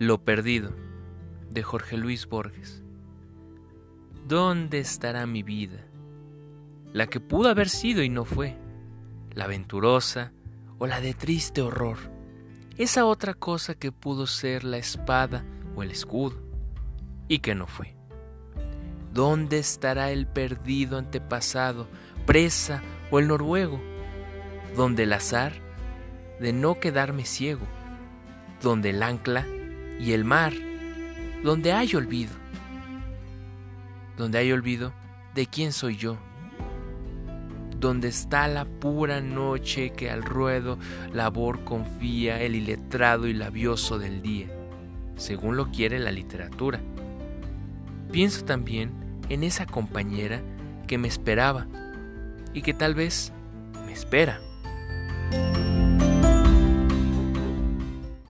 Lo perdido, de Jorge Luis Borges. ¿Dónde estará mi vida? La que pudo haber sido y no fue, la aventurosa o la de triste horror, esa otra cosa que pudo ser la espada o el escudo y que no fue. ¿Dónde estará el perdido antepasado, presa o el noruego? Donde el azar de no quedarme ciego, donde el ancla y el mar, donde hay olvido, donde hay olvido de quién soy yo, donde está la pura noche que al ruedo labor confía el iletrado y labioso del día, según lo quiere la literatura. Pienso también en esa compañera que me esperaba y que tal vez me espera.